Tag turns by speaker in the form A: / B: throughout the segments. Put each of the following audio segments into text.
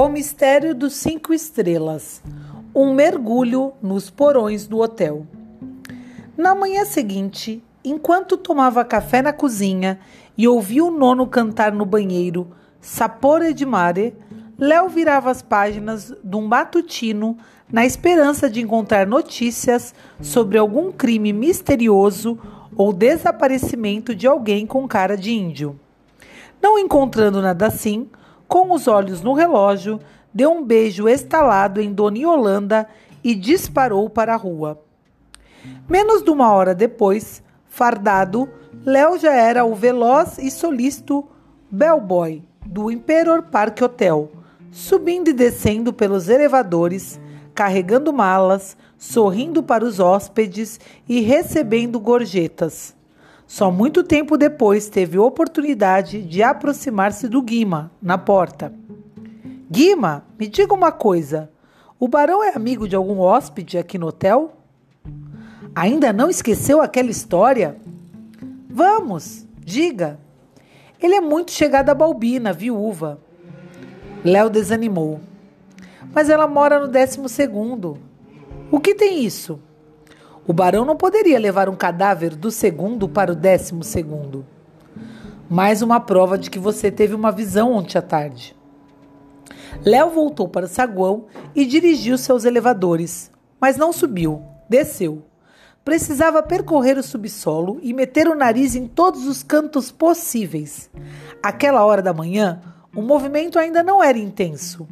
A: O mistério dos cinco estrelas. Um mergulho nos porões do hotel. Na manhã seguinte, enquanto tomava café na cozinha e ouvia o nono cantar no banheiro Sapore di mare, Léo virava as páginas de um matutino na esperança de encontrar notícias sobre algum crime misterioso ou desaparecimento de alguém com cara de índio. Não encontrando nada assim, com os olhos no relógio, deu um beijo estalado em Dona Yolanda e disparou para a rua. Menos de uma hora depois, fardado, Léo já era o veloz e solícito bellboy do Imperial Park Hotel, subindo e descendo pelos elevadores, carregando malas, sorrindo para os hóspedes e recebendo gorjetas. Só muito tempo depois teve oportunidade de aproximar-se do Guima, na porta. Guima, me diga uma coisa: o barão é amigo de algum hóspede aqui no hotel? Ainda não esqueceu aquela história? Vamos, diga. Ele é muito chegado a Balbina, viúva. Léo desanimou. Mas ela mora no décimo segundo. O que tem isso? O barão não poderia levar um cadáver do segundo para o décimo segundo. Mais uma prova de que você teve uma visão ontem à tarde. Léo voltou para o saguão e dirigiu seus elevadores, mas não subiu, desceu. Precisava percorrer o subsolo e meter o nariz em todos os cantos possíveis. Aquela hora da manhã, o movimento ainda não era intenso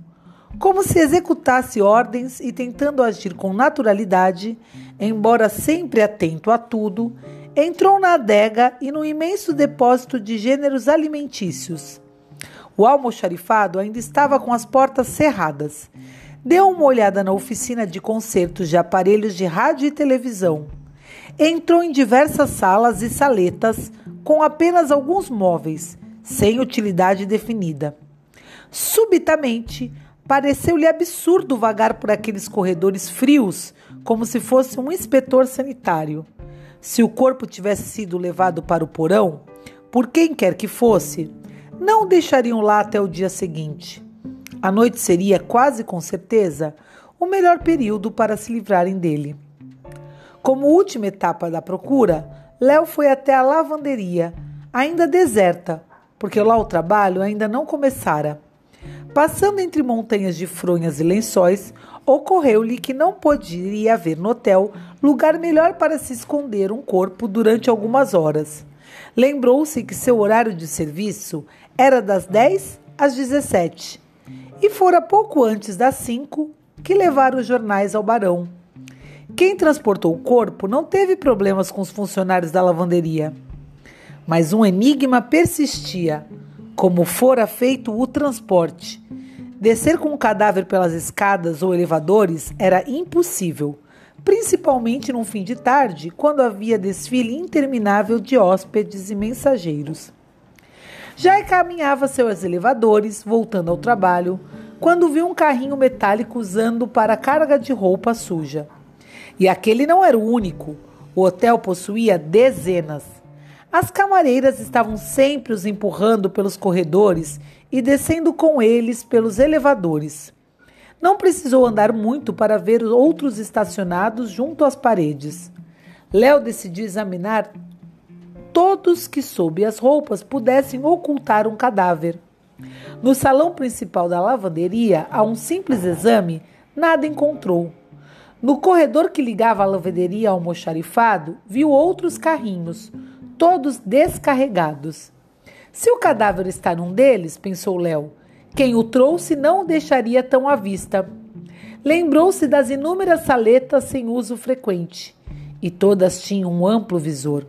A: como se executasse ordens e tentando agir com naturalidade, embora sempre atento a tudo, entrou na adega e no imenso depósito de gêneros alimentícios. O almoxarifado ainda estava com as portas cerradas. Deu uma olhada na oficina de concertos de aparelhos de rádio e televisão. Entrou em diversas salas e saletas com apenas alguns móveis, sem utilidade definida. Subitamente, Pareceu-lhe absurdo vagar por aqueles corredores frios, como se fosse um inspetor sanitário. Se o corpo tivesse sido levado para o porão, por quem quer que fosse, não o deixariam lá até o dia seguinte. A noite seria, quase com certeza, o melhor período para se livrarem dele. Como última etapa da procura, Léo foi até a lavanderia, ainda deserta, porque lá o trabalho ainda não começara. Passando entre montanhas de fronhas e lençóis, ocorreu-lhe que não poderia haver no hotel lugar melhor para se esconder um corpo durante algumas horas. Lembrou-se que seu horário de serviço era das 10 às 17 e fora pouco antes das 5 que levaram os jornais ao barão. Quem transportou o corpo não teve problemas com os funcionários da lavanderia. Mas um enigma persistia: como fora feito o transporte Descer com o cadáver pelas escadas ou elevadores era impossível, principalmente num fim de tarde, quando havia desfile interminável de hóspedes e mensageiros. Já caminhava seus elevadores, voltando ao trabalho, quando viu um carrinho metálico usando para carga de roupa suja. E aquele não era o único. O hotel possuía dezenas. As camareiras estavam sempre os empurrando pelos corredores e descendo com eles pelos elevadores. Não precisou andar muito para ver outros estacionados junto às paredes. Léo decidiu examinar todos que, sob as roupas, pudessem ocultar um cadáver. No salão principal da lavanderia, a um simples exame, nada encontrou. No corredor que ligava a lavanderia ao almoxarifado, viu outros carrinhos, todos descarregados. Se o cadáver está num deles, pensou Léo, quem o trouxe não o deixaria tão à vista. Lembrou-se das inúmeras saletas sem uso frequente, e todas tinham um amplo visor.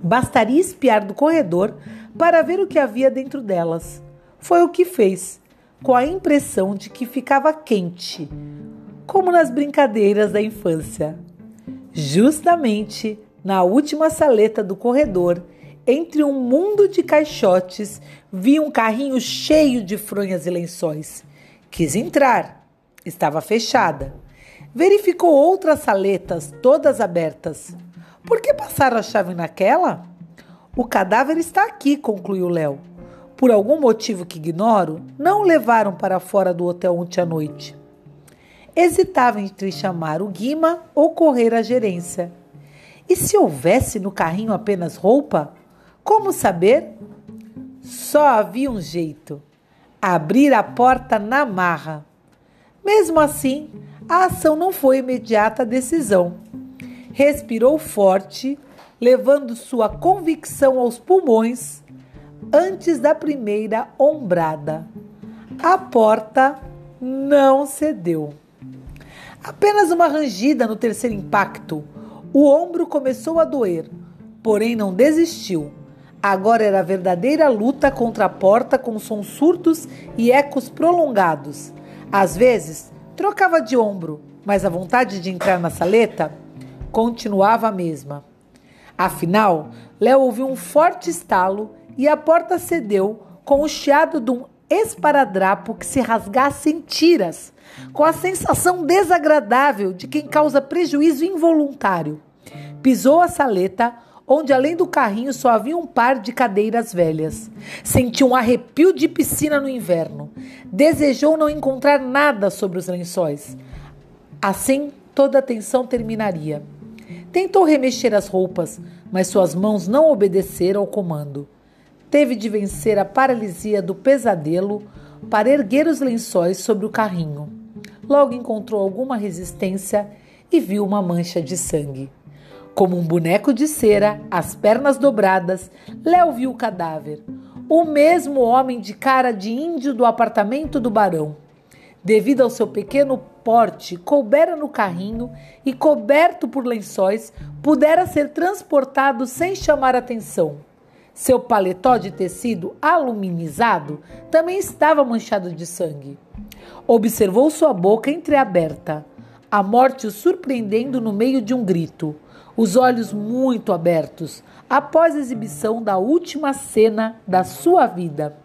A: Bastaria espiar do corredor para ver o que havia dentro delas. Foi o que fez, com a impressão de que ficava quente, como nas brincadeiras da infância. Justamente na última saleta do corredor, entre um mundo de caixotes, vi um carrinho cheio de fronhas e lençóis. Quis entrar. Estava fechada. Verificou outras saletas, todas abertas. Por que passaram a chave naquela? O cadáver está aqui, concluiu Léo. por algum motivo que ignoro, não o levaram para fora do hotel ontem à noite. Hesitava entre chamar o Guima ou correr à gerência. E se houvesse no carrinho apenas roupa? Como saber? Só havia um jeito: abrir a porta na marra. Mesmo assim, a ação não foi imediata decisão. Respirou forte, levando sua convicção aos pulmões antes da primeira ombrada. A porta não cedeu. Apenas uma rangida no terceiro impacto. O ombro começou a doer, porém não desistiu. Agora era a verdadeira luta contra a porta com sons surdos e ecos prolongados. Às vezes, trocava de ombro, mas a vontade de entrar na saleta continuava a mesma. Afinal, Léo ouviu um forte estalo e a porta cedeu com o chiado de um esparadrapo que se rasgasse em tiras, com a sensação desagradável de quem causa prejuízo involuntário. Pisou a saleta, onde além do carrinho só havia um par de cadeiras velhas. Sentiu um arrepio de piscina no inverno. Desejou não encontrar nada sobre os lençóis. Assim, toda a tensão terminaria. Tentou remexer as roupas, mas suas mãos não obedeceram ao comando. Teve de vencer a paralisia do pesadelo para erguer os lençóis sobre o carrinho. Logo encontrou alguma resistência e viu uma mancha de sangue. Como um boneco de cera, as pernas dobradas, Léo viu o cadáver. O mesmo homem de cara de índio do apartamento do barão. Devido ao seu pequeno porte, coubera no carrinho e, coberto por lençóis, pudera ser transportado sem chamar atenção. Seu paletó de tecido aluminizado também estava manchado de sangue. Observou sua boca entreaberta, a morte o surpreendendo no meio de um grito os olhos muito abertos, após a exibição da última cena da sua vida.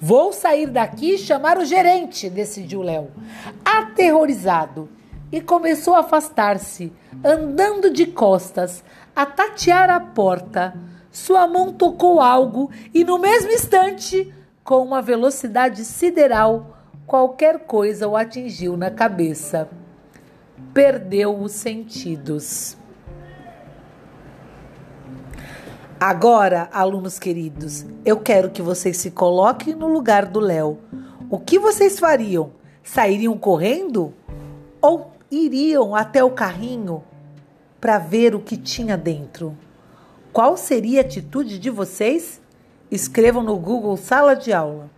A: Vou sair daqui e chamar o gerente, decidiu Léo, aterrorizado, e começou a afastar-se, andando de costas, a tatear a porta. Sua mão tocou algo e, no mesmo instante, com uma velocidade sideral, qualquer coisa o atingiu na cabeça. Perdeu os sentidos. Agora, alunos queridos, eu quero que vocês se coloquem no lugar do Léo. O que vocês fariam? Sairiam correndo? Ou iriam até o carrinho para ver o que tinha dentro? Qual seria a atitude de vocês? Escrevam no Google Sala de Aula.